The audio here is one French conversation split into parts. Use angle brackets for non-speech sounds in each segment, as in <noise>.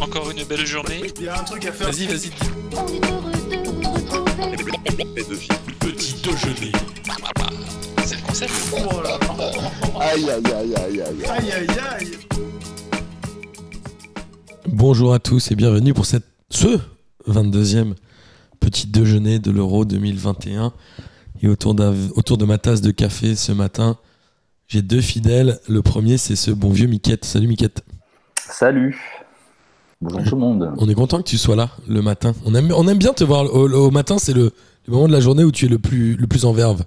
Encore une belle journée. Il y a un truc à faire. Vas-y, vas-y. Petit déjeuner. C'est le concept. Oh là là. Aïe, aïe, aïe, aïe, aïe. Aïe aïe aïe. Bonjour à tous et bienvenue pour cette, ce 22e petit déjeuner de l'Euro 2021. Et autour, autour de ma tasse de café ce matin, j'ai deux fidèles. Le premier, c'est ce bon vieux Miquette. Salut Miquette. Salut. Bonjour tout le monde. On est content que tu sois là le matin. On aime, on aime bien te voir au, au matin, c'est le, le moment de la journée où tu es le plus, le plus en verve.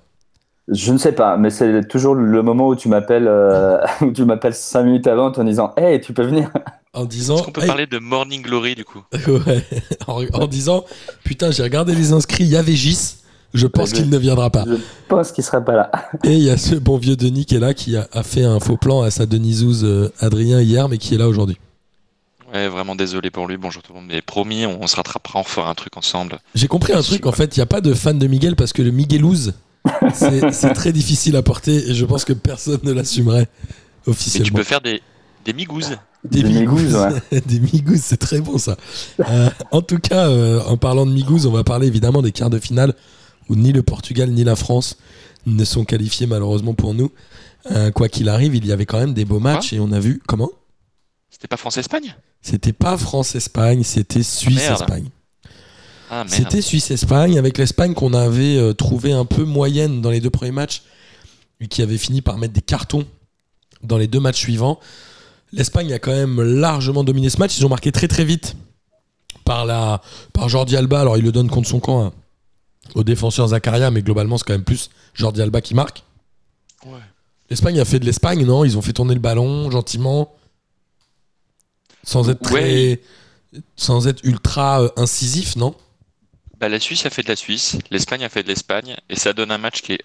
Je ne sais pas, mais c'est toujours le moment où tu m'appelles, euh, <laughs> où tu m'appelles cinq minutes avant en disant, hey, tu peux venir? En disant. Est-ce qu'on peut Hey, parler de Morning Glory du coup? <laughs> Ouais. en, en disant Putain, j'ai regardé les inscrits, il y avait Gis. Je pense je- qu'il ne viendra pas. Je pense qu'il sera pas là. <laughs> Et il y a ce bon vieux Denis qui est là, qui a, a fait un faux plan à sa Denisouze euh, Adrien hier, mais qui est là aujourd'hui. Ouais, vraiment désolé pour lui. Bonjour tout le monde. Mais promis, on, on se rattrapera, on fera un truc ensemble. J'ai compris un truc, en fait, il n'y a pas de fan de Miguel parce que le Miguelouz, c'est <laughs> c'est très difficile à porter et je pense que personne ne l'assumerait Mais tu officiellement. peux faire des, des migouzes. Des Des migouzes, migouzes, <laughs> des migouzes, c'est très bon ça. Euh, en tout cas, euh, en parlant de migouzes, on va parler évidemment des quarts de finale où ni le Portugal ni la France ne sont qualifiés malheureusement pour nous. Euh, quoi qu'il arrive, il y avait quand même des beaux matchs et on a vu comment? C'était pas France-Espagne? C'était pas France-Espagne, c'était Suisse-Espagne. Ah. C'était Suisse-Espagne, avec l'Espagne qu'on avait euh, trouvé un peu moyenne dans les deux premiers matchs, et qui avait fini par mettre des cartons dans les deux matchs suivants. L'Espagne a quand même largement dominé ce match. Ils ont marqué très très vite par, la, par Jordi Alba. Alors il le donne contre son camp hein, au défenseur Zakaria, mais globalement c'est quand même plus Jordi Alba qui marque. Ouais. L'Espagne a fait de l'Espagne, non? Ils ont fait tourner le ballon gentiment, sans être très, sans être ultra euh, incisif, non? Bah, la Suisse a fait de la Suisse, l'Espagne a fait de l'Espagne, et ça donne un match qui est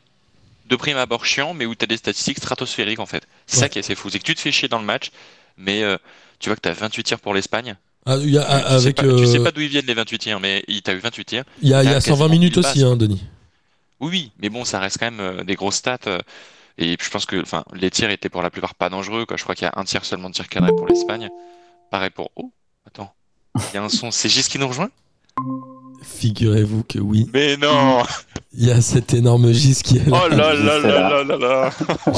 de prime abord chiant, mais où tu as des statistiques stratosphériques en fait. C'est Ouais. ça qui est assez fou, c'est que tu te fais chier dans le match, mais euh, tu vois que tu as 28 tirs pour l'Espagne. Ah, il y a- Tu- sais tu euh, pas d'où ils viennent les 28 tirs, mais tu as eu 28 tirs. Il y a, il y a T'as 120 quasiment minutes aussi, hein, Denis. Oui, oui, mais bon, ça reste quand même euh, des grosses stats. et je pense que les tirs étaient pour la plupart pas dangereux. Quoi. Je crois qu'il y a un tir seulement de tir cadré pour l'Espagne. Pareil pour. Oh, attends. Il y a un son. C'est Gis qui nous rejoint? Figurez-vous que oui. Mais non Il y a cet énorme Gis qui est là. Oh là là là là. là là là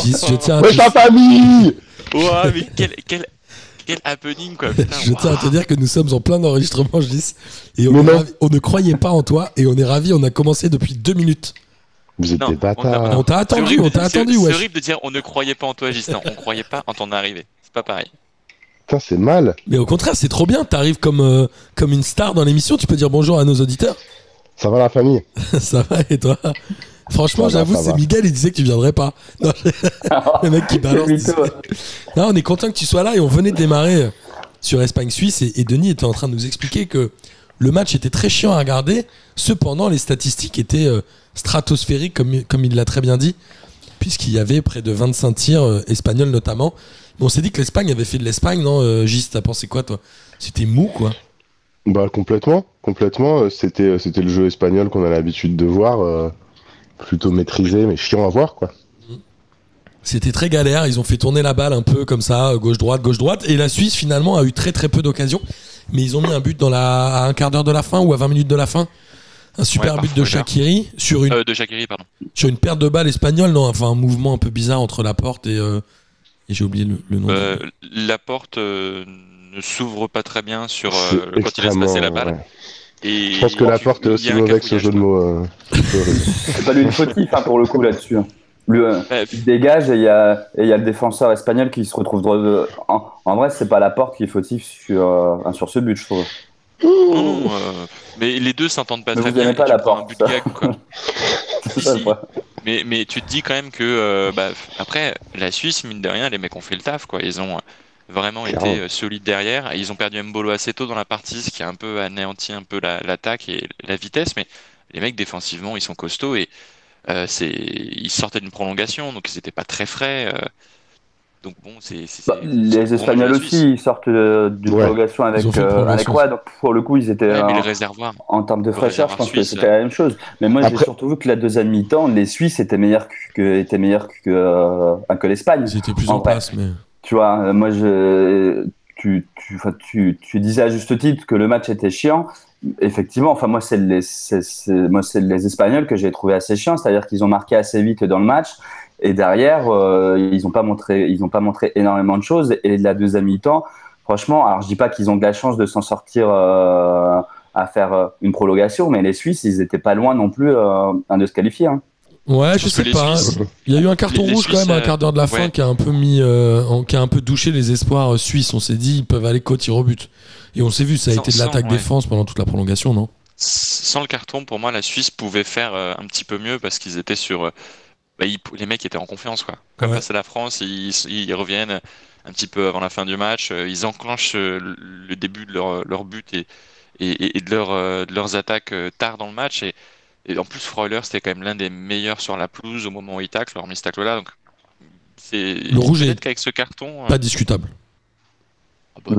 Gis, je tiens à te, la famille Ouah, mais quel, quel, quel happening quoi putain, je tiens à te dire que nous sommes en plein enregistrement, Gis. Et on, ravi- ne croyait pas en toi et on est ravis. On a commencé depuis deux minutes. Vous êtes Non, des on a- bâtards. On t'a attendu, on t'a attendu, C'est horrible de dire on ne croyait pas en toi, Gis. Non, on croyait pas en ton arrivée. C'est pas pareil. Putain, c'est mal. Mais au contraire, c'est trop bien. T'arrives comme, euh, comme une star dans l'émission. Tu peux dire bonjour à nos auditeurs. <laughs> Ça va la famille <laughs> ça va et toi? Franchement, j'avoue, c'est. Miguel. Il disait que tu viendrais pas. <laughs> Non, le mec qui balance. Non, on est content que tu sois là et on venait de démarrer euh, sur Espagne-Suisse et, et Denis était en train de nous expliquer que le match était très chiant à regarder. Cependant, les statistiques étaient euh, stratosphériques, comme, comme il l'a très bien dit, puisqu'il y avait près de 25 tirs euh, espagnols notamment. Mais on s'est dit que l'Espagne avait fait de l'Espagne, non euh, Gis, t'as pensé quoi toi? C'était mou quoi. Bah complètement, complètement. euh, C'était, c'était le jeu espagnol qu'on a l'habitude de voir, euh, plutôt maîtrisé, mais chiant à voir quoi. C'était très galère, ils ont fait tourner la balle un peu comme ça, gauche-droite, gauche-droite. Et la Suisse finalement a eu très très peu d'occasions. Mais ils ont mis un but dans la, à un quart d'heure de la fin ou à 20 minutes de la fin. Un super Ouais, but de Shakiri sur une Euh, de Jacquerie, pardon. sur une perte de balle espagnole, non Enfin, un mouvement un peu bizarre entre la porte et. euh, et j'ai oublié le, le nom. Euh, la porte euh, ne s'ouvre pas très bien sur euh, quand il laisse passer la balle. ouais. Et Je pense que la porte est aussi mauvaise que ce jeu de mots. euh. <laughs> C'est pas lui le fautif hein, pour le coup là-dessus. hein. Lui, il dégage et il y a, y le défenseur espagnol qui se retrouve droit de- En, en vrai, c'est pas la porte qui est fautif sur, euh, sur ce but, je trouve. non, non, euh, mais les deux s'entendent pas Mais très vous bien. pas la prends un porte, but gag, quoi. <laughs> Si, si. Mais, mais tu te dis quand même que euh, bah, après, la Suisse, mine de rien, les mecs ont fait le taf. Quoi. Ils ont euh, vraiment été euh, solides derrière. Ils ont perdu Mbolo assez tôt dans la partie, ce qui a un peu anéanti un peu la- l'attaque et la vitesse. Mais les mecs, défensivement, ils sont costauds. Et euh, c'est... ils sortaient d'une prolongation, donc ils n'étaient pas très frais. Donc bon, c'est... c'est- Bah, les Espagnols aussi, ils sortent euh, d'une Ouais. prolongation avec, euh, avec Donc pour le coup, ils étaient Ouais, mais en, le réservoir. en termes de fraîcheur, je pense que suisse, c'était la même chose. Mais moi, j'ai surtout vu que la deuxième mi-temps, les Suisses étaient meilleurs que, que, étaient meilleurs que, euh, que l'Espagne. Ils étaient plus en en place, mais. Tu vois, euh, moi, je, tu, tu, enfin, tu, tu disais à juste titre que le match était chiant. Effectivement, enfin moi c'est les, moi les Espagnols que j'ai trouvé assez chiants, c'est-à-dire qu'ils ont marqué assez vite dans le match et derrière euh, ils n'ont pas montré, ils ont pas montré énormément de choses et de la deuxième mi-temps, franchement, alors je dis pas qu'ils ont de la chance de s'en sortir euh, à faire euh, une prolongation, mais les Suisses ils étaient pas loin non plus euh, de se qualifier. hein. Ouais, je que sais pas. hein. Suisses- Il y a eu un carton les- les rouge quand même à un quart d'heure de la fin ouais. qui a un peu mis, euh, en- qui a un peu douché les espoirs euh, suisses. On s'est dit ils peuvent aller qu'au tir au but. Et on s'est vu, ça a Sans- été de l'attaque ouais. défense pendant toute la prolongation, non? Sans le carton, pour moi, la Suisse pouvait faire euh, un petit peu mieux parce qu'ils étaient sur. Bah, ils- les mecs étaient en confiance, quoi. Comme Ouais. face à la France, ils, ils reviennent un petit peu avant la fin du match. euh, Ils enclenchent euh, le début de leur, leur but et, et, et de, leur, euh, de leurs attaques tard dans le match. Et, et en plus, Freuler, c'était quand même l'un des meilleurs sur la pelouse au moment où il tacle, hormis ce tacle-là. Donc, c'est. Le rouge est- Peut-être qu'avec ce carton. euh, Pas discutable. ah bah,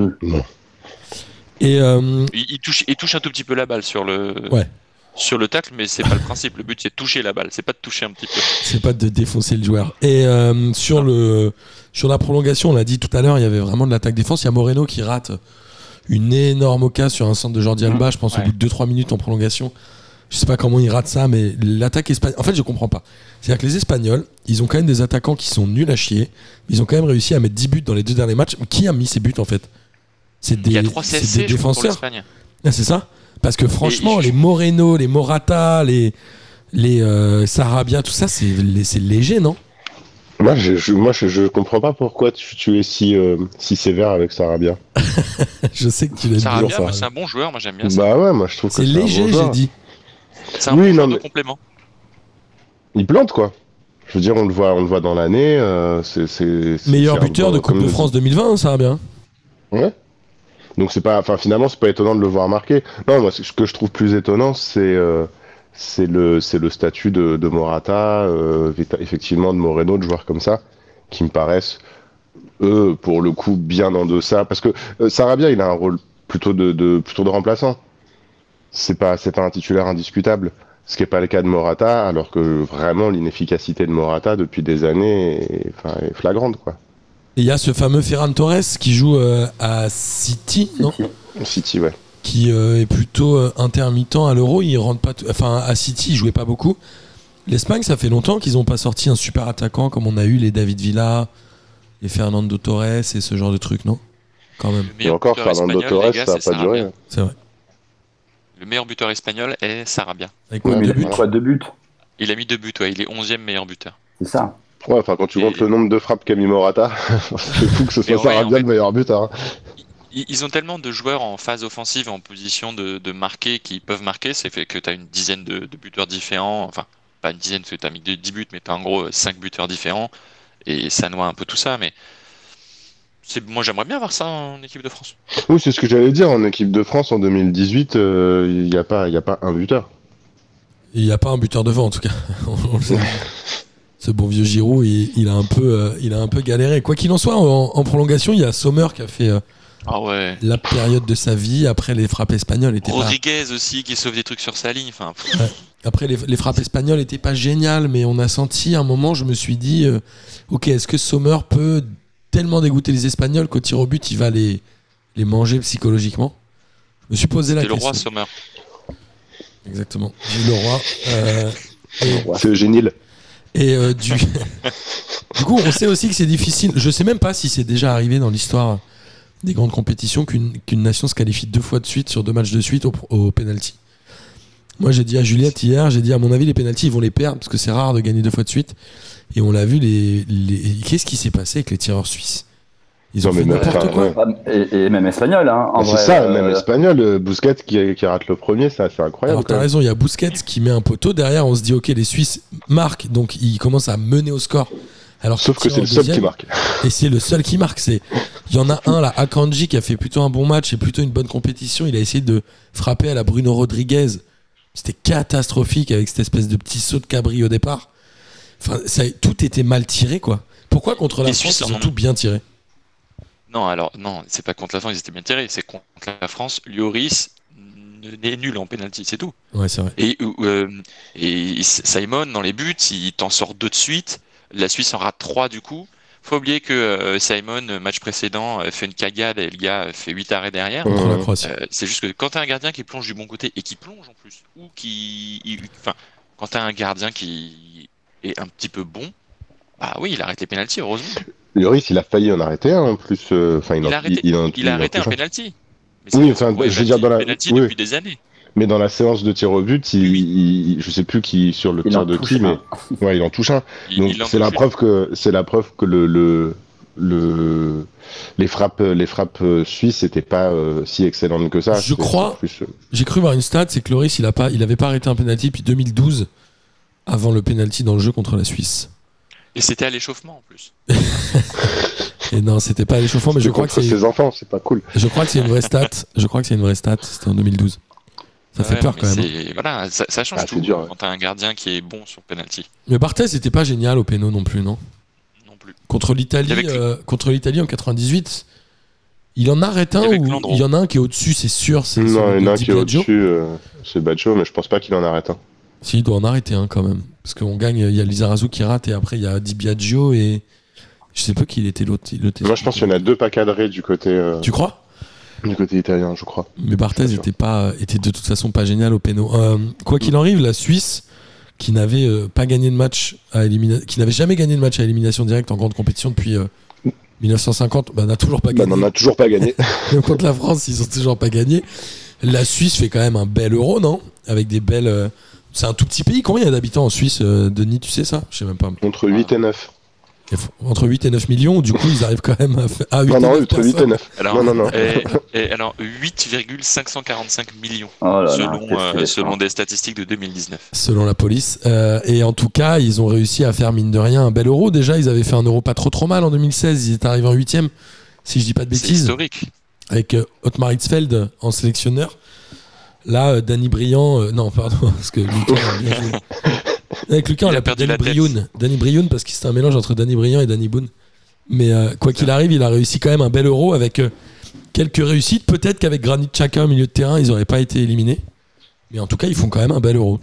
Et euh, il, il touche, il touche un tout petit peu la balle sur le. Ouais. Sur le tacle, mais c'est pas le principe. Le but, c'est de toucher la balle, c'est pas de toucher un petit peu. c'est pas de défoncer le joueur. Et euh, sur le sur la prolongation, on l'a dit tout à l'heure, il y avait vraiment de l'attaque défense. Il y a Moreno qui rate une énorme occasion sur un centre de Jordi Alba, je pense au Ouais. bout de 2-3 minutes en prolongation. Je sais pas comment il rate ça, mais l'attaque espagnole. En fait, je comprends pas. C'est-à-dire que les Espagnols, ils ont quand même des attaquants qui sont nuls à chier. mais Ils ont quand même réussi à mettre 10 buts dans les deux derniers matchs. Qui a mis ces buts en fait? C'est des, Il y a trois c'est CSC des défenseurs. Ah, c'est ça? Parce que franchement, Et les Moreno, les Morata, les, les euh, Sarabia, tout ça, c'est c'est léger, non? Moi, je, je- moi je, je comprends pas pourquoi tu, tu es si, euh, si sévère avec Sarabia. <laughs> Je sais que tu l'as Sarabia, dit. ça. moi, c'est un bon joueur, moi j'aime bien ça. Bah ouais, moi je trouve que C'est léger, bon j'ai dit. C'est un oui, bon non, joueur de mais- complément. Il plante quoi. Je veux dire, on le voit, on le voit dans l'année. euh, c'est, Meilleur buteur de Coupe de France 2020, ça va bien. Ouais. Donc c'est pas, enfin finalement c'est pas étonnant de le voir marquer. Non, moi ce que je trouve plus étonnant c'est euh, le statut de, Morata, euh, effectivement de Moreno, de joueurs comme ça, qui me paraissent eux pour le coup bien en deçà. Parce que euh, Sarabia il a un rôle plutôt de, de plutôt de remplaçant. C'est pas c'est pas un titulaire indiscutable. Ce qui n'est pas le cas de Morata, alors que vraiment l'inefficacité de Morata depuis des années est, est flagrante quoi. Et il y a ce fameux Ferran Torres qui joue euh, à City, non? City ouais. Qui euh, est plutôt euh, intermittent à l'Euro. Il rentre pas. Enfin, à City, il jouait pas beaucoup. L'Espagne, ça fait longtemps qu'ils n'ont pas sorti un super attaquant comme on a eu les David Villa, les Fernando Torres et ce genre de trucs, non? Quand même. Le Et meilleur encore buteur Fernando espagnol, Torres, gars, ça a c'est pas duré. Sarabia. C'est vrai. Le meilleur buteur espagnol est Sarabia. Avec Oui, combien mais de il a buts? mis quoi deux buts? Il a mis deux buts, ouais, il est 11e meilleur buteur. C'est ça. Ouais, enfin, quand tu Et- comptes le nombre de frappes qu'a mis Morata, <laughs> c'est fou que ce soit ouais, Sarabia le meilleur buteur. hein. Ils ont tellement de joueurs en phase offensive, en position de, de marquer, qui peuvent marquer. C'est fait que tu as une dizaine de, de buteurs différents. Enfin, pas une dizaine, parce que tu as mis 10 buts, mais tu as en gros 5 buteurs différents. Et ça noie un peu tout ça. Mais moi, j'aimerais bien voir ça en équipe de France. Oui, c'est ce que j'allais dire. En équipe de France en 2018, euh, il n'y a, pas- il y a pas un buteur. Il n'y a pas un buteur devant en tout cas. <laughs> On le sait. <laughs> Ce bon vieux Giroud, il, il a un peu, euh, il a un peu galéré. Quoi qu'il en soit, en, en prolongation, il y a Sommer qui a fait euh, Ah ouais. la période de sa vie. Après, les frappes espagnoles étaient pas. Rodriguez aussi, qui sauve des trucs sur sa ligne. Enfin, Après, les, les frappes espagnoles étaient pas géniales, mais on a senti à un moment, je me suis dit, euh, ok, est-ce que Sommer peut tellement dégoûter les Espagnols qu'au tir au but, il va les, les manger psychologiquement? Je me suis posé la le question. roi Sommer. Exactement. Euh, et- C'est génial. Et euh, du... <laughs> du coup, on sait aussi que c'est difficile. Je sais même pas si c'est déjà arrivé dans l'histoire des grandes compétitions qu'une nation se qualifie deux fois de suite sur deux matchs de suite au, au penalty. Moi, j'ai dit à Juliette hier, j'ai dit à mon avis, les penalties, ils vont les perdre parce que c'est rare de gagner deux fois de suite. Et on l'a vu, les... qu'est-ce qui s'est passé avec les tireurs suisses? Ils ont Non, fait même n'importe quoi. ouais. Ah, Et, et même espagnol, hein. en c'est vrai, ça, euh, même espagnol, euh, Busquets qui, qui rate le premier, ça, c'est incroyable. Alors t'as raison, il y a Busquets qui met un poteau derrière. On se dit ok, les Suisses marquent, donc ils commencent à mener au score. Alors Sauf que c'est le seul qui marque. <laughs> Et c'est le seul qui marque. C'est il y en a un là, Akanji, qui a fait plutôt un bon match et plutôt une bonne compétition. Il a essayé de frapper à la Bruno Rodriguez. C'était catastrophique avec cette espèce de petit saut de cabri au départ. Enfin, ça, tout était mal tiré quoi. Pourquoi contre la Les France Suisses ils ont- tout bien tiré? Non, alors, non, c'est pas contre la France, ils étaient bien tirés. C'est contre la France. Lloris est nul en penalty, c'est tout. Ouais, c'est vrai. Et, euh, et Simon, dans les buts, il t'en sort deux de suite. La Suisse en rate trois du coup. faut oublier que euh, Simon, match précédent, euh, fait une cagade et le gars fait 8 arrêts derrière. Euh, c'est juste que quand t'as un gardien qui plonge du bon côté et qui plonge en plus, ou qui, il- enfin, quand t'as un gardien qui est un petit peu bon, bah oui, il arrête les pénalties, heureusement. Lloris, il a failli en arrêter un en plus. euh, Enfin, il, a arrêté, il en- il a arrêté un penalty. Mais Oui, c'est- enfin, ouais, je veux dire, dans la- penalty oui. depuis des années. Mais dans la séance de tir au but, il, il- je sais plus qui sur le Il tir de qui, mais <laughs> ouais, il en touche un. Donc c'est la preuve que c'est la preuve que le, le, le les frappes les frappes euh, suisses n'étaient pas euh, si excellentes que ça. Je crois- plus, J'ai cru voir une stat, c'est que Loris, il a pas, il avait pas arrêté un penalty depuis 2012, avant le penalty dans le jeu contre la Suisse. Et c'était à l'échauffement en plus. <laughs> Et non, c'était pas à l'échauffement, mais je crois que c'est, ses enfants, c'est pas cool. je crois que c'est une vraie stat. Je crois que c'est une vraie stat. C'était en 2012. Ça fait Ouais, peur mais quand même. hein. Voilà, ça, ça change Ah, c'est tout dur, ouais. quand t'as un gardien qui est bon sur penalty. Mais Barthez c'était pas génial au péno non plus, non? Non plus. Contre l'Italie, euh, contre l'Italie en 98, il en arrête un ou il y en a un qui est au-dessus, c'est sûr. C'est Non, il y en a un qui est au-dessus, euh, c'est Baggio, mais je pense pas qu'il en arrête un. Si, il doit en arrêter un quand même. Parce qu'on gagne, il y a Lizarazu qui rate et après il y a Di Biagio et. Je sais pas qui il était l'autre. Moi, je pense qu'il y en a deux pas cadrés du côté euh, Tu crois? du côté italien, je crois. Mais Barthez était, pas, était de toute façon pas génial au péno. Euh, quoi qu'il en arrive, la Suisse, qui n'avait euh, pas gagné de match à élimina- qui n'avait jamais gagné de match à élimination directe en grande compétition depuis euh, 1950, bah, n'a toujours pas Bah, gagné. on en a toujours pas gagné. <laughs> Contre la France, ils ont toujours pas gagné. La Suisse fait quand même un bel euro, non? Avec des belles. C'est un tout petit pays. Combien il y a d'habitants en Suisse, euh, Denis Tu sais ça? Je sais même pas. Entre 8 et 9. Il faut- Entre 8 et 9 millions, du coup, ils arrivent quand même à faire. Ah, 8 Non, et non, 9 entre 8 et personnes. 9. Alors, Non, non, non. Et, et alors 8,545 millions Oh là là, selon, qu'est-ce euh, selon des statistiques de 2019. selon la police. Euh, et en tout cas, ils ont réussi à faire mine de rien un bel euro. Déjà, ils avaient fait un euro pas trop trop mal en 2016. Ils étaient arrivés en huitième, si je dis pas de C'est bêtises, historique. avec euh, Otmar Hitzfeld en sélectionneur. Là, euh, Danny Briand, euh, non, pardon, <laughs> parce que Lucas a bien joué. Avec Lucas, on Il a l'appelle perdu Danny la tête. Brioun. Danny Brioun parce que c'était un mélange entre Danny Briand et Danny Boone. Mais euh, quoi qu'il arrive, il a réussi quand même un bel euro avec euh, quelques réussites. Peut-être qu'avec Granit Xhaka au milieu de terrain, ils n'auraient pas été éliminés. Mais en tout cas, ils font quand même un bel euro.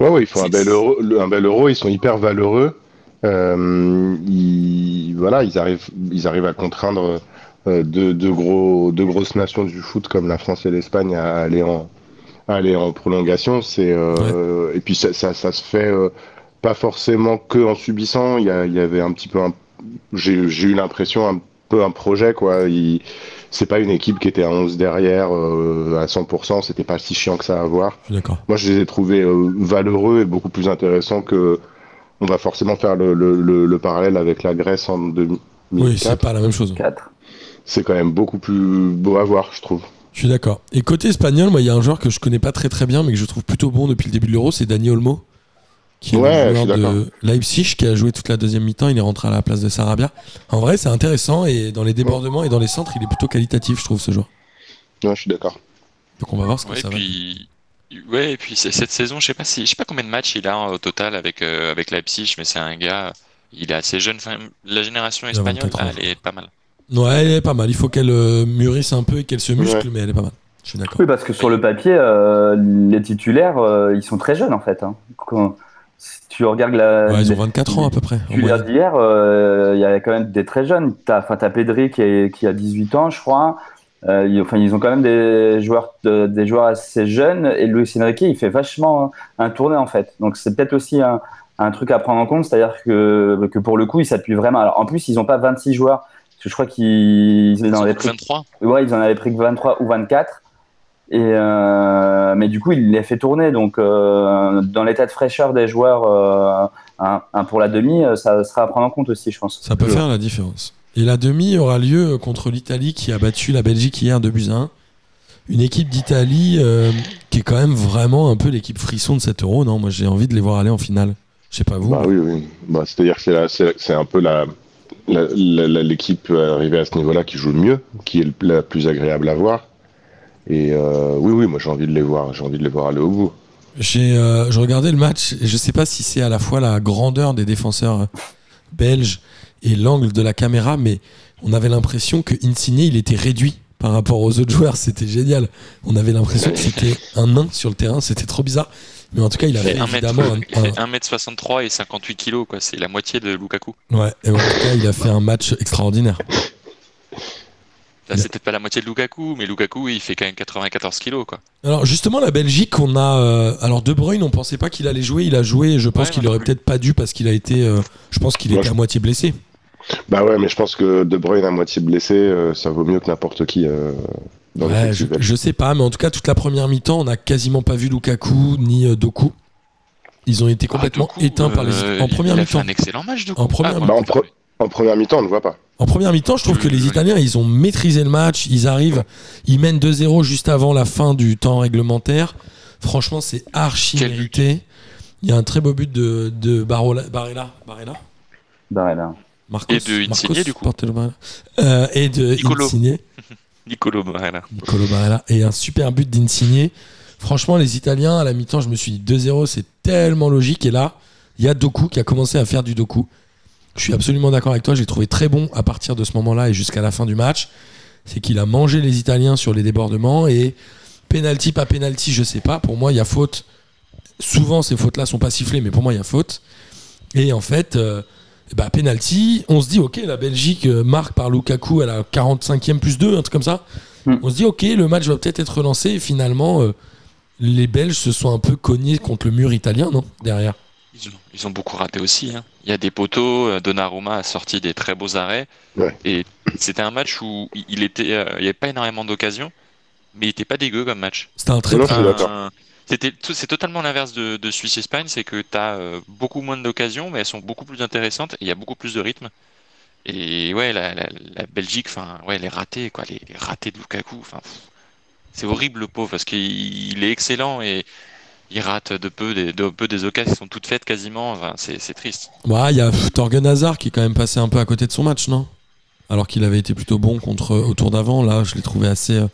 Ouais, ouais, ils font un C'est- bel euro, le- un bel euro, ils sont hyper valeureux. Euh, ils, voilà, ils arrivent, ils arrivent à contraindre euh, deux, deux gros, deux grosses nations du foot comme la France et l'Espagne à aller en, à aller en prolongation. C'est euh, et puis ça, ça, ça se fait euh, pas forcément que en subissant. Il y, a- il y avait un petit peu, un- j'ai j'ai eu l'impression un peu un projet quoi. C'est pas une équipe qui était à 11 derrière euh, à 100%. C'était pas si chiant que ça à voir. Moi, je les ai trouvés euh, valeureux et beaucoup plus intéressants que. On va forcément faire le, le, le, le parallèle avec la Grèce en 2004. Oui, c'est pas la même chose. 4. C'est quand même beaucoup plus beau à voir, je trouve. Je suis d'accord. Et côté espagnol, moi, il y a un joueur que je connais pas très très bien, mais que je trouve plutôt bon depuis le début de l'Euro, c'est Dani Olmo, qui est Ouais, suis joueur d'accord. de Leipzig, qui a joué toute la deuxième mi-temps. Il est rentré à la place de Sarabia. En vrai, c'est intéressant et dans les débordements et dans les centres, il est plutôt qualitatif, je trouve, ce joueur. Ouais, je suis d'accord. Donc on va voir ce que Ouais, ça va. puis, ouais, et puis cette saison, je sais pas si, je sais pas combien de matchs il a hein, au total avec euh, avec Leipzig, mais c'est un gars, il est assez jeune. Enfin, la génération espagnole, 24 ans, là, elle est pas mal. Ouais, elle est pas mal. Il faut qu'elle euh, mûrisse un peu et qu'elle se muscle, Ouais. mais elle est pas mal. Je suis d'accord. Oui, parce que sur le papier, euh, les titulaires, euh, ils sont très jeunes en fait. hein. Quand- si tu regardes la, Ouais, ils ont les 24 ans à peu près. titulaires d'hier, euh, il y a quand même des très jeunes. T'as, t'as Pedri qui, est- qui a 18 ans, je crois. Ils, enfin, ils ont quand même des joueurs, de- des joueurs assez jeunes. Et Luis Enrique, il fait vachement un tournée en fait. Donc c'est peut-être aussi un, un truc à prendre en compte, c'est-à-dire que, que pour le coup, ils s'appuient vraiment. Alors, en plus, ils n'ont pas 26 joueurs. Parce que je crois qu'ils Ils en avaient pris 23. Ouais, ils en avaient pris que 23 ou 24. Et euh, mais du coup, il les fait tourner. Donc, euh, dans l'état de fraîcheur des joueurs, euh, un, un pour la demi, ça sera à prendre en compte aussi, je pense. Ça peut faire la différence. Et la demi aura lieu contre l'Italie qui a battu la Belgique hier 2 buts à 1. Une équipe d'Italie euh, qui est quand même vraiment un peu l'équipe frisson de cet euro. Non, moi j'ai envie de les voir aller en finale. Je sais pas vous. Bah oui, oui. Bah, C'est-à-dire que c'est un peu la- l'équipe arrivée à ce niveau-là qui joue le mieux, qui est la plus agréable à voir. Et euh, oui, oui, moi j'ai envie de les voir, j'ai envie de les voir aller au bout. J'ai, euh, je regardais le match et je sais pas si c'est à la fois la grandeur des défenseurs euh, belges et l'angle de la caméra, mais on avait l'impression que Insigne il était réduit par rapport aux autres joueurs. C'était génial. On avait l'impression que c'était un nain sur le terrain. C'était trop bizarre. Mais en tout cas, il a fait fait 1 évidemment un, il fait 1m63 et 58 kg, quoi. C'est la moitié de Lukaku. ouais, et en tout cas, il a fait un match extraordinaire. Là, c'est peut-être pas la moitié de Lukaku, mais Lukaku, il fait quand même 94 kg, quoi. Alors justement, la Belgique, on a. euh, alors De Bruyne, on pensait pas qu'il allait jouer. Il a joué. et Je pense Ouais, qu'il aurait peut-être pas dû parce qu'il a été. euh, je pense qu'il était je- à moitié blessé. Bah ouais, mais je pense que De Bruyne à moitié blessé, euh, ça vaut mieux que n'importe qui euh, dans Ouais, je, je sais pas, mais en tout cas, toute la première mi-temps, on n'a quasiment pas vu Lukaku ni euh, Doku. Ils ont été complètement Ah, Doku, éteints par les. En première mi-temps. un excellent match, Doku. En première Ah, mi-temps. Bah, en pro- En première mi-temps, on ne voit pas. En première mi-temps, je trouve que les. Italiens, ils ont maîtrisé le match. Ils arrivent, ils mènent 2-0 juste avant la fin du temps réglementaire. Franchement, c'est archi mérité. Il y a un très beau but de, de Barola, Barella. Barella Barella. Marcos, Et de Insigne, Marcos du coup. Euh, et de Nicolo. Insigne. <laughs> Nicolo Barella. Nicolo Barella. Et un super but d'Insigne. Franchement, les Italiens, à la mi-temps, je me suis dit 2-0, c'est tellement logique. Et là, il y a Doku qui a commencé à faire du Doku. Je suis absolument d'accord avec toi. J'ai trouvé très bon à partir de ce moment-là et jusqu'à la fin du match. C'est qu'il a mangé les Italiens sur les débordements et penalty, pas penalty, je sais pas. Pour moi, il y a faute. Souvent, ces fautes-là sont pas sifflées, mais pour moi, il y a faute. Et en fait, euh, bah, penalty, on se dit, ok, la Belgique euh, marque par Lukaku à la 45e plus 2, un truc comme ça. Hmm. On se dit, ok, le match va peut-être être relancé. Et finalement, euh, les Belges se sont un peu cognés contre le mur italien, non Derrière? Ils ont, ils ont beaucoup raté aussi. hein. Il y a des poteaux. Donnarumma a sorti des très beaux arrêts. Ouais. Et c'était un match où il- était, euh, il n'y avait pas énormément d'occasions, mais il était pas dégueu comme match. C'était un très Non, Un-. C'est totalement l'inverse de, Suisse-Espagne, c'est que tu as beaucoup moins d'occasions, mais elles sont beaucoup plus intéressantes et il y a beaucoup plus de rythme. Et ouais, la, la- Belgique, enfin, ouais, les ratés, quoi, les, les ratés de Lukaku, enfin, c'est horrible le pauvre parce qu'il il est excellent et il rate de peu des, de peu des occasions qui sont toutes faites quasiment. Enfin, c'est c'est triste. Ouais, il y a Torgen Hazard qui est quand même passé un peu à côté de son match, non? Alors qu'il avait été plutôt bon contre au tour d'avant. Là, je l'ai trouvé assez, euh.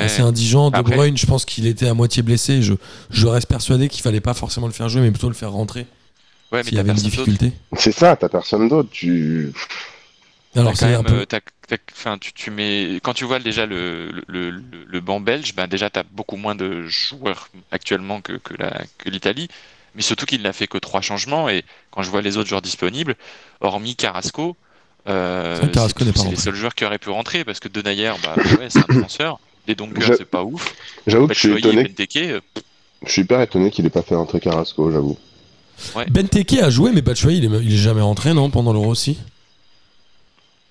Assez indigent. De Après- Bruyne, je pense qu'il était à moitié blessé. Je, je reste persuadé qu'il fallait pas forcément le faire jouer, mais plutôt le faire rentrer Ouais, mais s'il y avait une difficulté. C'est ça, t'as personne d'autre. Tu... Alors c'est quand un même, peu. euh, tu, tu mets, quand tu vois déjà le, le, le, le banc belge, ben déjà tu as beaucoup moins de joueurs actuellement que, que la- que l'Italie, mais surtout qu'il n'a fait que trois changements. Et quand je vois les autres joueurs disponibles, hormis Carrasco, euh, C'est Carrasco c'est n'est pas c'est les seuls joueurs qui auraient pu rentrer parce que Denayer, bah, ouais, c'est un défenseur. Les Donkers, Je- c'est pas ouf. J'avoue que je suis étonné. Benteke, euh, Je suis hyper étonné qu'il ait pas fait rentrer Carrasco, j'avoue. Benteke a joué, mais Batshuayi, il est, il est jamais rentré, non Pendant l'Euro aussi?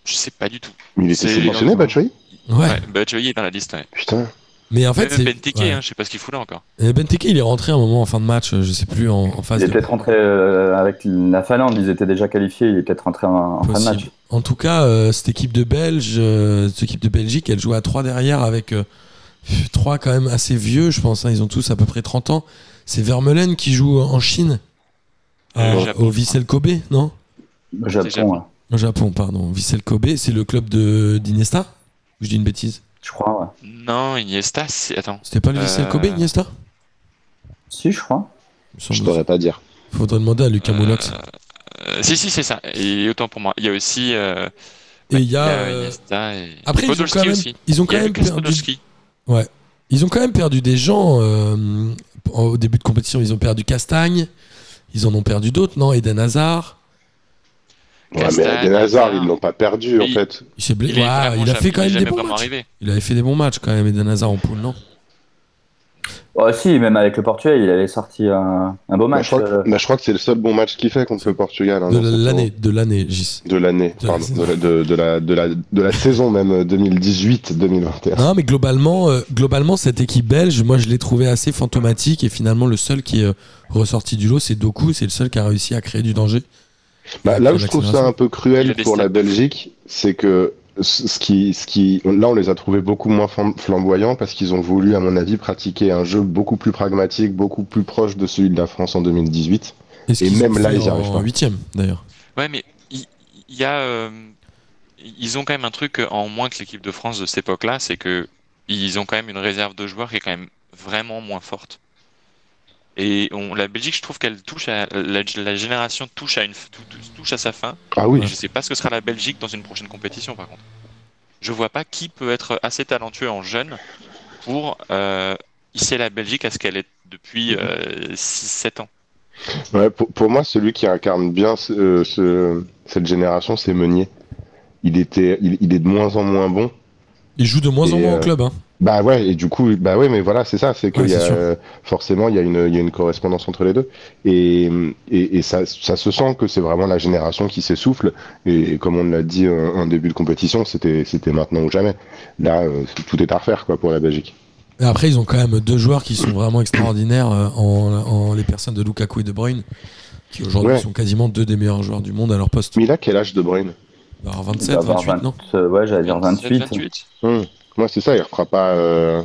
Je sais pas du tout. Mais il était sélectionné, Batshuayi? Ouais. Ouais, Batshuayi est dans la liste. Ouais. Putain. Mais en fait. Benteke, ouais. hein, je sais pas ce qu'il fout là encore. Et Benteke, il est rentré à un moment en fin de match, euh, je sais plus, en, en phase Il est de. peut-être rentré euh, avec la Finlande, ils étaient déjà qualifiés, il est peut-être rentré en, en fin de match. En tout cas, euh, cette équipe de Belge, euh, cette équipe de Belgique, elle joue à 3 derrière avec 3 quand même assez vieux, je pense. hein, ils ont tous à peu près 30 ans. C'est Vermeulen qui joue en Chine, Euh, au Vissel Kobe, non? Au Japon. Au Japon, pardon. Vissel Kobe, c'est le club de d'Iniesta Ou je dis une bêtise? Je crois. Ouais. Non, Iniesta, c'est. Attends. C'était pas le Euh, Kobe, Iniesta? Si, je crois. Je saurais pas dire. Faudrait demander à Lucas Moulox. Euh, si, si, c'est ça. Et autant pour moi. Il y a aussi. euh, Et il y a. euh, et Après, et ils ont quand même, aussi. ils ont Il y quand a même perdu. Podolski. Ils ont quand même perdu des gens euh, au début de compétition. Ils ont perdu Castagne. Ils en ont perdu d'autres, non? Eden Hazard. Ouais, mais Eden Hazard, ils l'ont pas perdu, en Il- fait. Il, s'est blessé. Il, a fait quand même des bons matchs. arrivé. Il avait fait des bons matchs quand même, Eden Hazard en poule, non? Oh, si, même avec le Portugal, il avait sorti un, un beau Bah, match. je, crois que, euh, bah, je crois que c'est le seul bon match qu'il fait contre le Portugal. hein, De l'année, de l'année, Gis. De l'année, De la pardon. la, de, de la, de, la, de la saison même euh, 2018-2021. Non, mais globalement, euh, globalement, cette équipe belge, moi, je l'ai trouvé assez fantomatique. Et finalement, le seul qui est euh, ressorti du lot, c'est Doku. C'est le seul qui a réussi à créer du danger. Bah, là où je trouve ça un peu cruel pour la. Belgique, c'est que ce qui, ce qui, là, on les a trouvés beaucoup moins flam- flamboyants parce qu'ils ont voulu, à mon avis, pratiquer un jeu beaucoup plus pragmatique, beaucoup plus proche de celui de la France en 2018. ce Et même là, ils y arrivent en pas. huitième, d'ailleurs. Ouais, mais il il y, a. euh, ils ont quand même un truc en moins que l'équipe de France de cette époque-là, c'est que ils ont quand même une réserve de joueurs qui est quand même vraiment moins forte. Et on, la Belgique, je trouve qu'elle touche à la, la génération touche à une tou- tou- touche à sa fin. Ah oui, Et je sais pas ce que sera la Belgique dans une prochaine compétition, par contre. Je vois pas qui peut être assez talentueux en jeune pour euh, hisser la Belgique à ce qu'elle est depuis 6-7 ans. Ouais, pour, pour moi, celui qui incarne bien ce- euh, ce- cette génération, c'est Meunier. Il, était, il, il est de moins en moins bon. Il joue de moins en moins au euh, club. Hein. Bah ouais, et du coup, bah ouais, mais voilà, c'est ça, c'est que Ouais, y a, euh, forcément, il y, a une- il y a une correspondance entre les deux. Et, et, et ça, ça se sent que c'est vraiment la génération qui s'essouffle. Et, comme on l'a dit euh, en début de compétition, c'était c'était maintenant ou jamais. Là, euh, tout est à refaire quoi, pour la Belgique. Et après, ils ont quand même deux joueurs qui sont vraiment extraordinaires en, en les personnes de Lukaku et de Bruyne, qui aujourd'hui Ouais. sont quasiment deux des meilleurs joueurs du monde à leur poste. Mais il a quel âge de Bruyne? Alors Il doit 27, avoir 28, 20 non? Euh, Ouais, j'allais dire 28. 28. Hum. Moi, c'est ça, il refera pas. euh,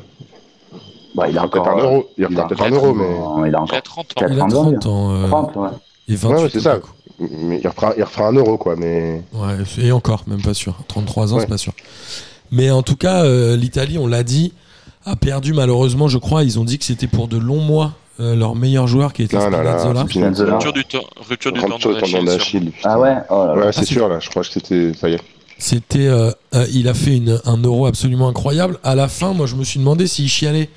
Bah, il a encore un euro. Il il refera a peut-être un encore- euro, mais. Il a Il encore a 30 ans. Il a 30 ans, 30 ans. euh, 30, ouais. et 28. Ouais, c'est ça. Mais il refera, il refera un euro, quoi. Mais Ouais, et encore, même pas sûr. 33 ans, Ouais. c'est pas sûr. Mais en tout cas, euh, l'Italie, on l'a dit, a perdu malheureusement, je crois. Ils ont dit que c'était pour de longs mois euh, leur meilleur joueur qui était Ah Spinazzola. Rupture du, temps- rupture du putain. Ah ouais Oh là là. Ouais, c'est Ah, c'est- sûr, là. Je crois que c'était. Ça y est. C'était, euh, euh, il a fait une- un euro absolument incroyable. À la fin, moi, je me suis demandé s'il chialait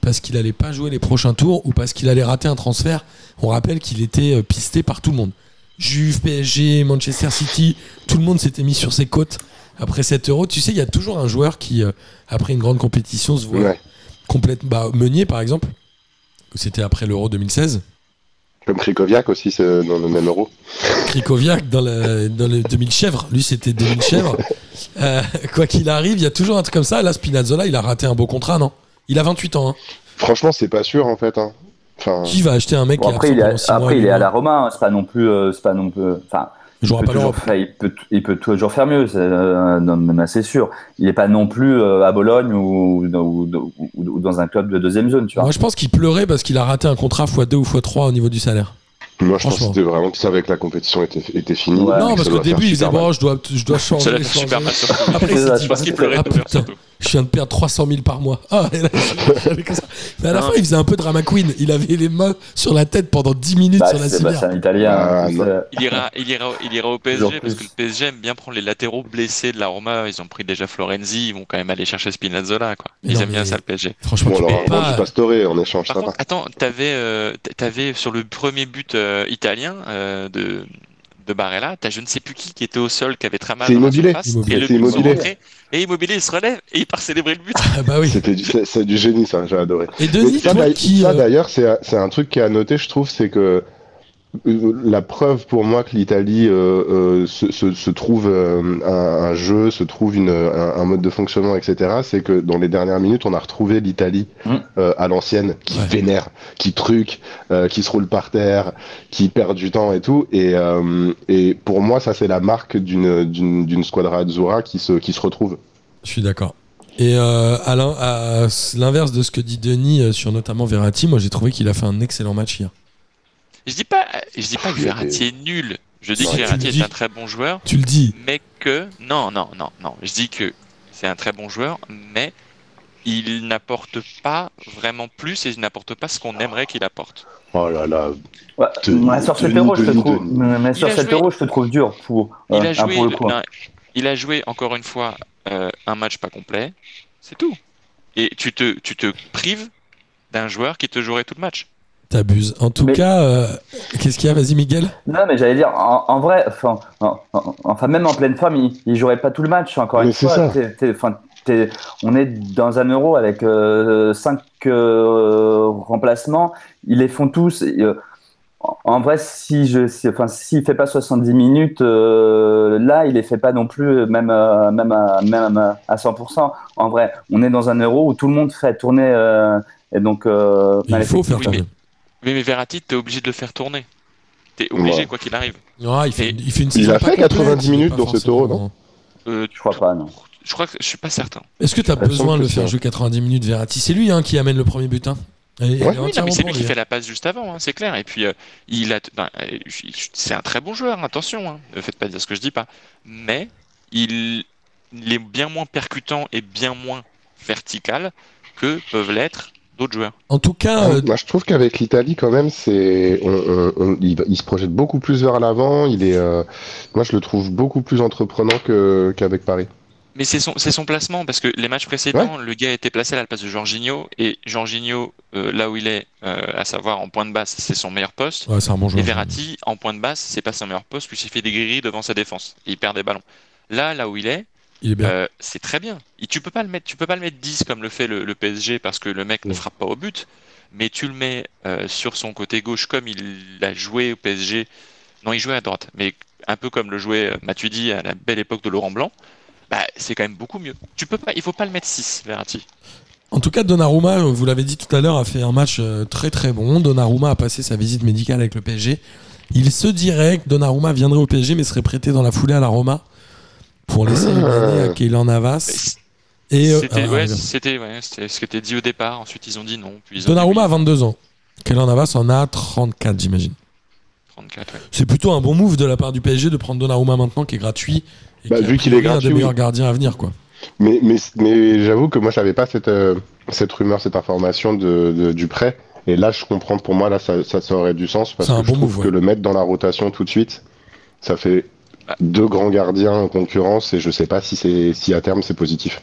parce qu'il allait pas jouer les prochains tours ou parce qu'il allait rater un transfert. On rappelle qu'il était euh, pisté par tout le monde. Juve, PSG, Manchester City, tout le monde s'était mis sur ses côtes après 7 euros. Tu sais, il y a toujours un joueur qui, euh, après une grande compétition, se voit Ouais. complètement. Bah, Meunier, par exemple, c'était après l'Euro 2016. Comme Krikoviak aussi, c'est dans le même euro. Krikoviak dans le, dans le 2000 chèvres. Lui, c'était 2000 chèvres. <laughs> Euh, quoi qu'il arrive, il y a toujours un truc comme ça. Là, Spinazzola, il a raté un beau contrat, non? Il a 28 ans. hein. Franchement, c'est pas sûr, en fait. Hein. Enfin, Qui va acheter un mec Bon, qui après, a il après, il est à la Roma, hein, c'est pas non plus. euh, c'est pas non plus enfin, Il jouera il, peut toujours faire, il, peut, il peut toujours faire mieux, c'est euh, même assez sûr. Il est pas non plus euh, à Bologne ou, ou, ou- ou dans un club de deuxième zone, tu vois. Moi, je pense qu'il pleurait parce qu'il a raté un contrat x2 ou x3 au niveau du salaire. moi, je pense que c'était vraiment que ça avec la compétition était, était finie. Ouais. non, que parce qu'au début, il disait. Bon, je dois, je dois changer. Après, je Parce qu'il pleurait Ah, Je viens de perdre 300 000 par mois. Ah, et là, j'avais comme ça. Mais à la Non. fin, il faisait un peu drama queen. Il avait les mains sur la tête pendant 10 minutes Bah, sur la c'est bah, civière. c'est un Italien. Ah, hein, Il ira, il, ira, il ira au PSG parce plus. que le PSG aime bien prendre les latéraux blessés de la Roma. Ils ont pris déjà Florenzi, ils vont quand même aller chercher Spinazzola. Quoi. Ils non, aiment bien ça le PSG. Franchement, Bon, tu alors, pas. du Pastore en échange, Par ça contre, attends, t'avais, euh, t'avais sur le premier but euh, italien euh, de, de Barella, t'as je ne sais plus qui qui était au sol, qui avait très mal C'est dans la Immobilier. et le but Immobilier. et Immobilier il se relève et il part célébrer le but. Ah, bah oui. C'était du, c'est, c'est du génie, ça, j'ai adoré. Et Denis, ça, toi d'ailleurs- qui. ça, euh, d'ailleurs, c'est, c'est un truc qui est à noter, je trouve, c'est que euh, la preuve pour moi que l'Italie euh, euh, se, se, se trouve euh, un, un jeu, se trouve une, un, un mode de fonctionnement, etc., c'est que dans les dernières minutes, on a retrouvé l'Italie Mm. euh, à l'ancienne, qui Ouais. vénère, qui truc, euh, qui se roule par terre, qui perd du temps et tout. Et, euh, et pour moi, ça, c'est la marque d'une, d'une, d'une squadra Azzurra qui se, qui se retrouve. Je suis d'accord. Et euh, à l'in- à l'inverse de ce que dit Denis euh, sur notamment Verratti, moi j'ai trouvé qu'il a fait un excellent match hier. Je dis pas, je dis pas que Verratti est nul. Je dis Non, que Verratti est un très bon joueur, Tu le dis. mais que non, non, non, non. Je dis que c'est un très bon joueur, mais il n'apporte pas vraiment plus et il n'apporte pas ce qu'on aimerait qu'il apporte. Oh là là. Ouais, Denis, ouais, sur cet Denis, euro, je te trouve. Mais sur joué- je te trouve dur pour, Il euh, a ah, joué, pour le coup. non, il a joué encore une fois euh, un match pas complet, c'est tout. Et tu te, tu te prives d'un joueur qui te jouerait tout le match. T'abuses. En tout Mais- cas, euh, qu'est-ce qu'il y a? Vas-y, Miguel. Non, mais j'allais dire, en, en vrai, enfin, en- en- enfin, même en pleine forme, il, il jouerait pas tout le match. Encore Mais une c'est fois, on est dans un euro avec 5 remplacements. Ils les font tous. et, euh, en- vrai, si je, si, enfin, s'il fait pas 70 minutes, euh, là, il les fait pas non plus, même, euh, même, à, même à- à 100%. En vrai, on est dans un euro où tout le monde fait tourner. euh, et donc, euh, Il faut faire oui, tourner. Oui, mais Verratti, t'es obligé de le faire tourner. T'es obligé Ouais. quoi qu'il arrive. Ah, il, fait, Et- il fait une Il a fait complète, 90 il est minutes dans forcément- Euro, non Euh, je crois pas, non. Je crois que je suis pas certain. Est-ce que tu as Il me besoin de le faire jouer 90 minutes, Verratti? C'est lui hein, qui amène le premier but. Hein. Ouais. Oui, non, mais c'est lui qui fait hein. la passe juste avant, hein, c'est clair. Et puis, euh, il a, ben, euh, c'est un très bon joueur, attention. Hein, ne faites pas dire ce que je dis pas. Mais il, il est bien moins percutant et bien moins vertical que peuvent l'être d'autres joueurs. En tout cas, euh, Moi, je trouve qu'avec l'Italie, quand même, c'est, on, on- on- il, il se projette beaucoup plus vers l'avant. Il est, euh, moi, je le trouve beaucoup plus entreprenant que qu'avec Paris. Mais c'est son, c'est son placement, parce que les matchs précédents, le gars était placé à la place de Jorginho, et Jorginho, euh, là où il est, euh, à savoir en point de basse, c'est son meilleur poste. Ouais, c'est un bon Et joueur. Verratti, en point de basse, c'est pas son meilleur poste, puisqu'il fait des grilles devant sa défense. Et il perd des ballons. Là, là où il est, Il. Euh, c'est très bien. Et tu peux pas le mettre, tu peux pas le mettre 10 comme le fait le, le PSG parce que le mec ne frappe pas au but. Mais tu le mets euh, sur son côté gauche comme il a joué au PSG. Non, il jouait à droite, mais un peu comme le jouait euh, Matuidi à la belle époque de Laurent Blanc. Bah, c'est quand même beaucoup mieux. Tu peux pas, il faut pas le mettre 6, Verratti. En tout cas, Donnarumma, vous l'avez dit tout à l'heure, a fait un match très très bon. Donnarumma a passé sa visite médicale avec le PSG. Il se dirait que Donnarumma viendrait au PSG mais serait prêté dans la foulée à la Roma pour laisser gagner à Keylor Navas. Et euh, C'était ouais, regarde. c'était ouais, c'était ce qui était dit au départ. Ensuite, ils ont dit non. Puis ils ont dit Donnarumma a oui. 22 ans. Keylor Navas en a 34, j'imagine. 34, ouais. C'est plutôt un bon move de la part du PSG de prendre Donnarumma maintenant qui est gratuit. Et Bah, qui vu qu'il est priori un gratuit, des meilleurs oui. gardiens à venir. Quoi. Mais, mais, mais j'avoue que moi, je savais pas cette, euh, cette rumeur, cette information de, de- du prêt. Et là, je comprends, pour moi, là, ça, ça, ça aurait du sens parce C'est que un je bon trouve move, que le mettre dans la rotation tout de suite, ça fait. Deux grands gardiens en concurrence et je sais pas si, c'est si à terme c'est positif.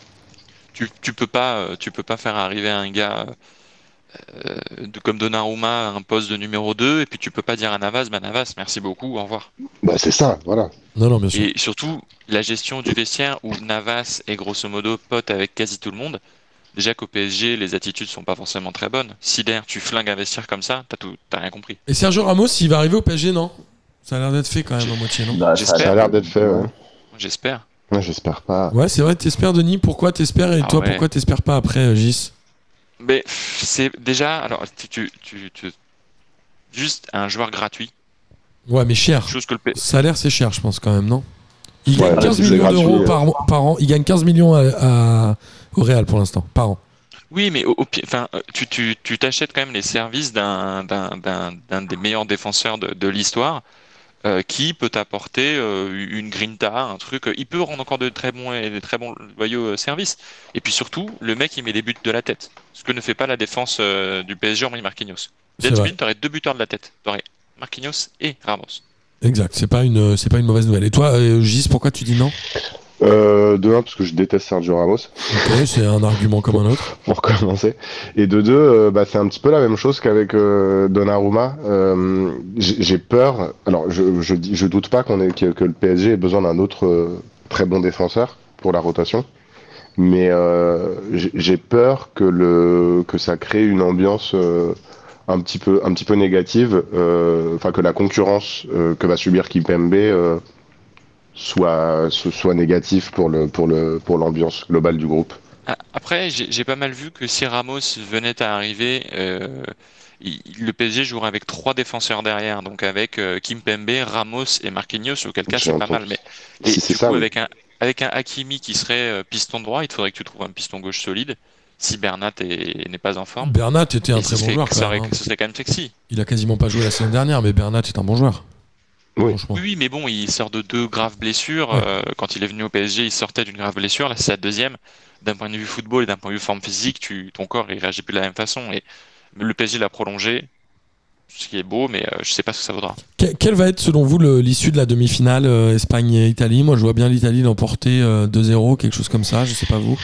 tu, tu peux pas euh, tu peux pas faire arriver un gars euh, de, comme Donnarumma à un poste de numéro 2 et puis tu peux pas dire à Navas bah Navas merci beaucoup au revoir Bah, c'est ça, voilà. Non, non, bien sûr. et surtout la gestion du vestiaire où Navas est grosso modo pote avec quasi tout le monde déjà qu'au PSG les attitudes sont pas forcément très bonnes si d'ailleurs tu flingues un vestiaire comme ça t'as tout t'as rien compris Et Sergio Ramos, il va arriver au PSG, non? Ça a l'air d'être fait quand même à moitié, non? Bah, J'espère. Ça a l'air d'être fait, ouais. j'espère Ouais, J'espère pas. Ouais, c'est vrai, t'espères, Denis. Pourquoi t'espères Et Ah toi, ouais. pourquoi t'espères pas après, euh, Gis? Mais c'est déjà alors tu, tu, tu, tu- juste un joueur gratuit Ouais, mais cher. chose que le P- Ça a l'air, c'est cher, je pense, quand même, non? Il gagne là, 15 c'est millions d'euros par, par an. Il gagne 15 millions à, à- au Real pour l'instant, par an. Oui, mais au, enfin, euh, tu, tu, tu t'achètes quand même les services d'un, d'un, d'un, d'un des meilleurs défenseurs de, de l'histoire euh, qui peut t'apporter euh, une grinta, un truc. Il peut rendre encore de très bons et des très bons loyaux euh, services. Et puis surtout, le mec, il met des buts de la tête. Ce que ne fait pas la défense euh, du PSG, hormis Marquinhos. Deadspin, vrai. t'aurais deux buteurs de la tête. T'aurais Marquinhos et Ramos. Exact, c'est pas, une, c'est pas une mauvaise nouvelle. Et toi, Gis, pourquoi tu dis non? Euh, de un, parce que je déteste Sergio Ramos, c'est un argument comme un autre. <laughs> pour commencer. Et de deux, euh, bah, c'est un petit peu la même chose qu'avec euh, Donnarumma. Euh, j'ai peur. Alors, je, je, je doute pas qu'on ait, que, que le PSG ait besoin d'un autre euh, très bon défenseur pour la rotation. Mais euh, j'ai peur que, le, que ça crée une ambiance euh, un, petit peu, un petit peu négative. euh, Enfin, que la concurrence euh, que va subir Kipembe euh, soit, soit négative pour le pour le pour l'ambiance globale du groupe. Ah, Après, j'ai j'ai pas mal vu que si Ramos venait à arriver, euh, il- le PSG jouerait avec trois défenseurs derrière, donc avec euh, Kimpembe, Ramos et Marquinhos, auquel cas c'est pas mal. Mais et Si c'est du ça, coup, oui. avec un avec un Hakimi qui serait euh, piston droit, il faudrait que tu trouves un piston gauche solide. Si Bernat est- n'est pas en forme, Bernat était un Et très ce bon serait- joueur. Quand même, hein. ce serait quand même sexy. Il a quasiment pas joué la saison dernière, mais Bernat est un bon joueur. Oui. Oui, mais bon, il sort de deux graves blessures. Ouais. Euh, quand il est venu au PSG, il sortait d'une grave blessure. Là, c'est la deuxième. D'un point de vue football et d'un point de vue forme physique, tu, ton corps il réagit plus de la même façon. Et le PSG l'a prolongé, ce qui est beau, mais euh, je sais pas ce que ça vaudra. Que- quelle va être selon vous l'issue de la demi-finale euh, Espagne-Italie Moi je vois bien l'Italie l'emporter euh, 2-0, quelque chose comme ça, je sais pas vous.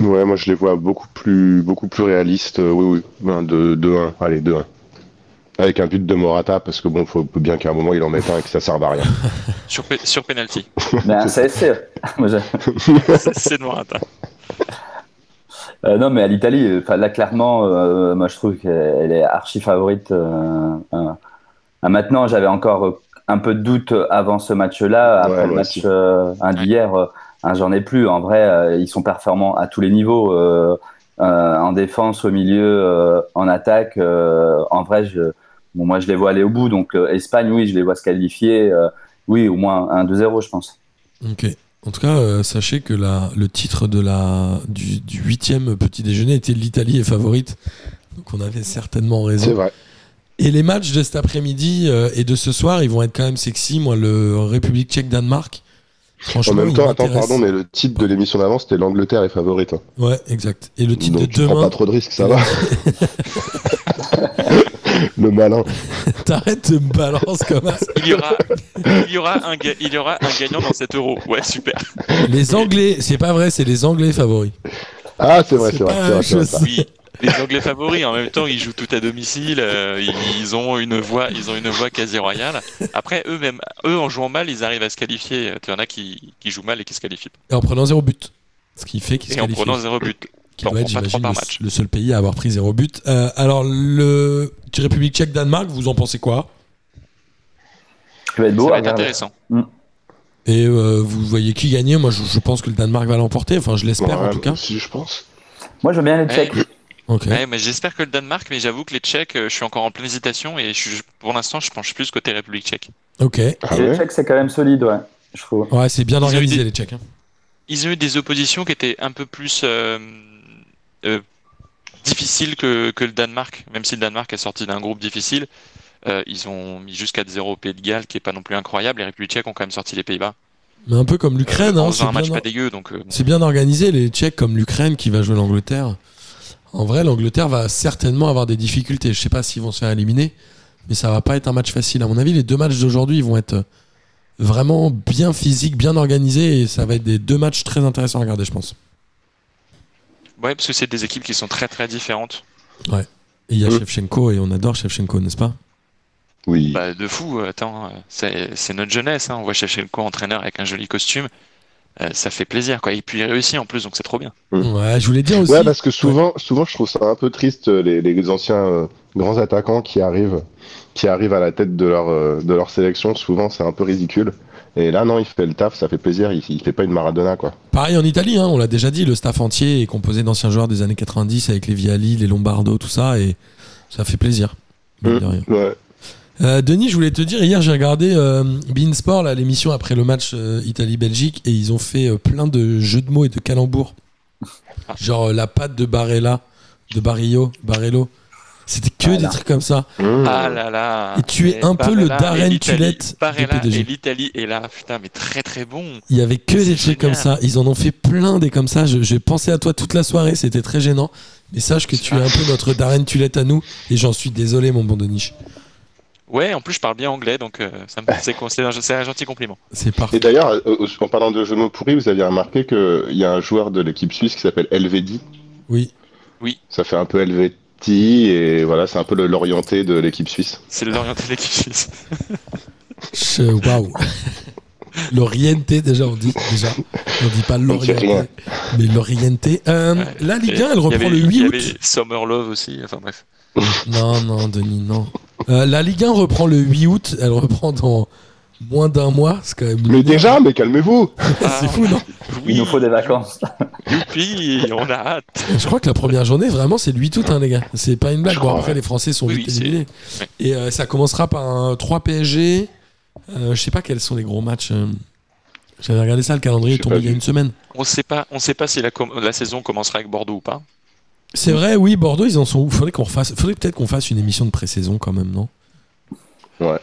Ouais, moi je les vois beaucoup plus, beaucoup plus réalistes. euh, oui, oui. Un, 2, 2-1. Allez, 2-1. Avec un but de Morata, parce que bon, faut bien qu'à un moment il en mette un et que ça serve à rien. <laughs> Sur, pe- sur penalty, <laughs> CSC. <laughs> Moi, j'ai- c'est c'est de Morata. Euh, non, mais à l'Italie, là, clairement, euh, moi, je trouve qu'elle est archi favorite. euh, euh. Ah, maintenant, j'avais encore un peu de doute avant ce match-là. Après Ouais, le match d'hier, hein, j'en ai plus. En vrai, euh, ils sont performants à tous les niveaux. euh, euh, en défense, au milieu, euh, en attaque. euh, en vrai, je, bon, moi, je les vois aller au bout. Donc, euh, Espagne, oui, je les vois se qualifier. euh, oui, au moins un 2-0, je pense. Ok. En tout cas, euh, sachez que la, le titre de la, du, du huitième petit déjeuner était l'Italie est favorite. Donc on avait certainement C'est raison. vrai. Et les matchs de cet après-midi euh, et de ce soir, ils vont être quand même sexy. Moi, le République tchèque-Danemark. En même temps, attends, pardon, mais le titre de l'émission d'avant c'était l'Angleterre est favorite. hein. Ouais, exact. Et le titre Donc de tu prends demain. pas trop de risques, ça va. <laughs> Le malin. <laughs> T'arrêtes de me balancer comme ça. Il y aura, il y aura un, il y aura un gagnant dans cet euro. Ouais, super. Les Anglais, c'est pas vrai, c'est les Anglais favoris. Ah, c'est vrai, C'est vrai. pas vrai. Oui, les Anglais favoris. En même temps, ils jouent tout à domicile. euh, ils ont une voix, ils ont une voix quasi royale. Après, eux même, eux en jouant mal, ils arrivent à se qualifier. Tu en as qui, qui jouent mal et qui se qualifient. Et en prenant zéro but. Ce qui fait qu'ils se Et en qualifient. prenant zéro but. Qui doit être, j'imagine, le, seul pays à avoir pris zéro but. Euh, alors, le République tchèque Danemark, vous en pensez quoi? Ça va être beau Ça va être regarder. intéressant. Et euh, vous voyez qui gagner? Moi, je, je pense que le Danemark va l'emporter. Enfin, je l'espère en tout cas. Si, je pense. Moi, je veux bien les Ouais. Tchèques. Ok. Ouais, mais j'espère que le Danemark, mais j'avoue que les Tchèques, euh, je suis encore en pleine hésitation et je pour l'instant, je penche plus côté République tchèque. Ok. Ah les ouais Tchèques, c'est quand même solide, ouais. Je trouve. Ouais, c'est bien organisé des- les Tchèques. hein. Ils ont eu des oppositions qui étaient un peu plus euh, euh, difficiles que, que le Danemark, même si le Danemark est sorti d'un groupe difficile. euh, ils ont mis jusqu'à 0 au Pays de Galles, qui est pas non plus incroyable. Les Républiques tchèques ont quand même sorti les Pays-Bas. Mais un peu comme l'Ukraine, hein, c'est faisant un match bien, pas dégueu, donc bon. c'est bien organisé. Les Tchèques comme l'Ukraine qui va jouer l'Angleterre. En vrai, l'Angleterre va certainement avoir des difficultés. Je sais pas s'ils vont se faire éliminer, mais ça va pas être un match facile. À mon avis, les deux matchs d'aujourd'hui vont être euh, vraiment bien physiques, bien organisés, et ça va être des deux matchs très intéressants à regarder, je pense. Ouais, parce que c'est des équipes qui sont très très différentes. Et il y a Mm. Shevchenko, et on adore Shevchenko, n'est-ce pas? Oui. Bah, de fou, euh, attends, euh, c'est c'est notre jeunesse. Hein. On voit Shevchenko entraîneur avec un joli costume. Euh, ça fait plaisir, quoi. Et puis il réussit en plus, donc c'est trop bien. Mm. Ouais, je voulais dire aussi. Ouais, parce que souvent, souvent, je trouve ça un peu triste euh, les, les anciens euh, grands attaquants qui arrivent, qui arrivent à la tête de leur euh, de leur sélection. Souvent, c'est un peu ridicule. Et là, non, il fait le taf, ça fait plaisir. Il, il fait pas une Maradona, quoi. Pareil en Italie, hein, on l'a déjà dit, le staff entier est composé d'anciens joueurs des années 90 avec les Viali, les Lombardo, tout ça, et ça fait plaisir. de. Ouais. Euh, Denis, je voulais te dire, hier j'ai regardé euh, Beansport, là, l'émission après le match euh, Italie-Belgique, et ils ont fait euh, plein de jeux de mots et de calembours. Genre euh, la patte de Barella, de Barrio, Barello. C'était que des trucs comme ça. Mmh. Ah là là. Et tu es un peu le Darren et l'Italie- Tulette du Barella PDG. et l'Italie est là, putain, mais très très bon. Il y avait que des trucs comme ça. Ils en ont fait plein des comme ça. J'ai pensé à toi toute la soirée. C'était très gênant. Mais sache que tu es un peu notre Darren Tulette à nous. Et j'en suis désolé, mon bon Denis. Ouais, en plus je parle bien anglais, donc euh, ça me c'est un, gentil compliment. C'est Et parfait. d'ailleurs, euh, en parlant de jeux mots pourris, vous aviez remarqué qu'il y a un joueur de l'équipe suisse qui s'appelle Elvedi? Oui. Ça fait un peu Et voilà, c'est un peu l'orienté de l'équipe suisse. C'est l'orienté de l'équipe suisse. <laughs> Waouh. <laughs> L'Oriente, déjà, on dit. Déjà. On dit pas rien. Mais l'Oriente. Euh, Ouais. la Ligue Et 1, elle reprend avait- le 8 Il y août. avait Summer Love aussi, enfin bref. Non, non, Denis, non. Euh, la Ligue 1 reprend le 8 août. Elle reprend dans moins d'un mois. C'est quand même. Mais déjà, mais calmez-vous <laughs> C'est fou, non Il nous faut des vacances. Youpi, on a hâte. Je crois que la première journée, vraiment, c'est le 8 août, hein, les gars. C'est pas une blague. Bon, après, ouais. les Français sont Oui, vite oui, éliminés. Et euh, ça commencera par un 3 PSG. Euh, je sais pas quels sont les gros matchs. euh. J'avais regardé ça, le calendrier est tombé il y a une semaine. On sait pas, on sait pas si la, com- la saison commencera avec Bordeaux ou pas. C'est vrai, oui, Bordeaux, ils en sont où? Faudrait qu'on refasse. Faudrait peut-être qu'on fasse une émission de pré-saison quand même, non? Ouais.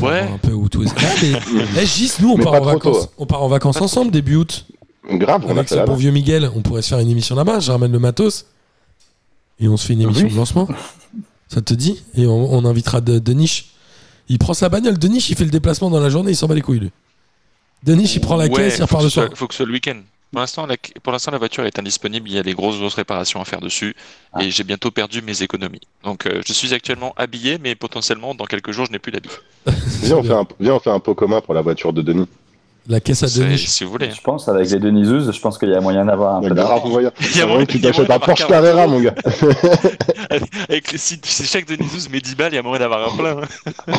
Ouais. un peu où tout est. Ah, mais <laughs> eh, Gis, nous, on Mais part en vacances. tôt. On part en vacances Pas trop ensemble début août. Grave, on Avec ce bon vieux Miguel, on pourrait se faire une émission là-bas. Je ramène le matos. Et on se fait une émission Oui. de lancement. Ça te dit Et on, on invitera de, Denis. Il prend sa bagnole. Denis, il fait le déplacement dans la journée, il s'en bat les couilles, lui. Denis, il prend la Ouais, caisse, il repart le ce soit- soir. Faut que ce soit le week-end. Pour l'instant, la, pour l'instant, la voiture est indisponible. Il y a des grosses, grosses réparations à faire dessus. Ah. Et j'ai bientôt perdu mes économies. Donc, euh, je suis actuellement habillé, mais potentiellement, dans quelques jours, je n'ai plus d'habit. Viens on, fait un, viens, on fait un pot commun pour la voiture de Denis. La caisse à Denis. Si vous voulez. Je pense, avec les Deniseuses, je pense qu'il y a moyen d'avoir un peu d'argent. Il y a Ah moyen- tu t'achètes un Porsche Carrera, 40 mon gars. <laughs> Avec les, si, si chaque Denisous met 10 balles, il y a moyen d'avoir un plein. <laughs>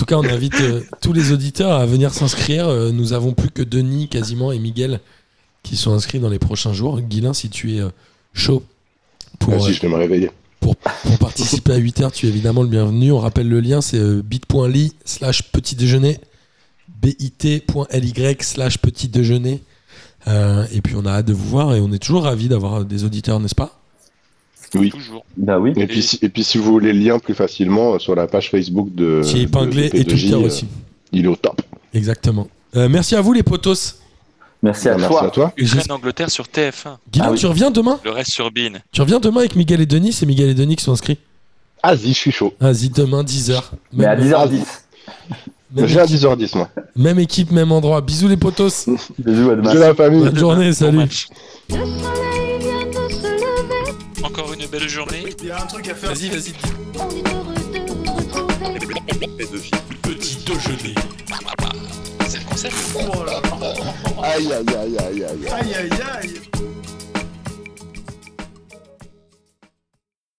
En tout cas, on invite euh, tous les auditeurs à venir s'inscrire. Euh, nous avons plus que Denis quasiment et Miguel qui sont inscrits dans les prochains jours. Guilin, si tu es euh, chaud pour, je vais me réveiller. pour, pour participer à 8h, tu es évidemment le bienvenu. On rappelle le lien, c'est bit.ly slash petit déjeuner, bit.ly slash petit déjeuner. Et puis on a hâte de vous voir et on est toujours ravis d'avoir des auditeurs, n'est-ce pas? Oui. Toujours. Bah oui. Et puis, si, et puis si vous voulez le lien plus facilement euh, sur la page Facebook de. Qui est épinglé et P2J, Twitter euh, aussi. Il est au top. Exactement. Euh, merci à vous les potos. Merci à Bah, Merci toi. à toi. Ukraine-Angleterre sur TF1. Guillaume, Ah oui. tu reviens demain? Le reste sur Bean. Tu reviens demain avec Miguel et Denis? C'est Miguel et Denis qui sont inscrits Vas-y, je suis chaud. Vas-y, demain 10h. Mais à 10h10. <laughs> même, J'ai à équipe, 10h10, moi. même équipe, même endroit. Bisous les potos. <laughs> Bisous à demain. J'ai la famille. Bonne journée, Bon salut. Encore une belle journée. Il y a un truc à faire. Vas-y, vas-y. on est heureux de retrouver. Petit déjeuner. C'est le concept. Oh là. Aïe, aïe, aïe, aïe, aïe. Aïe aïe aïe.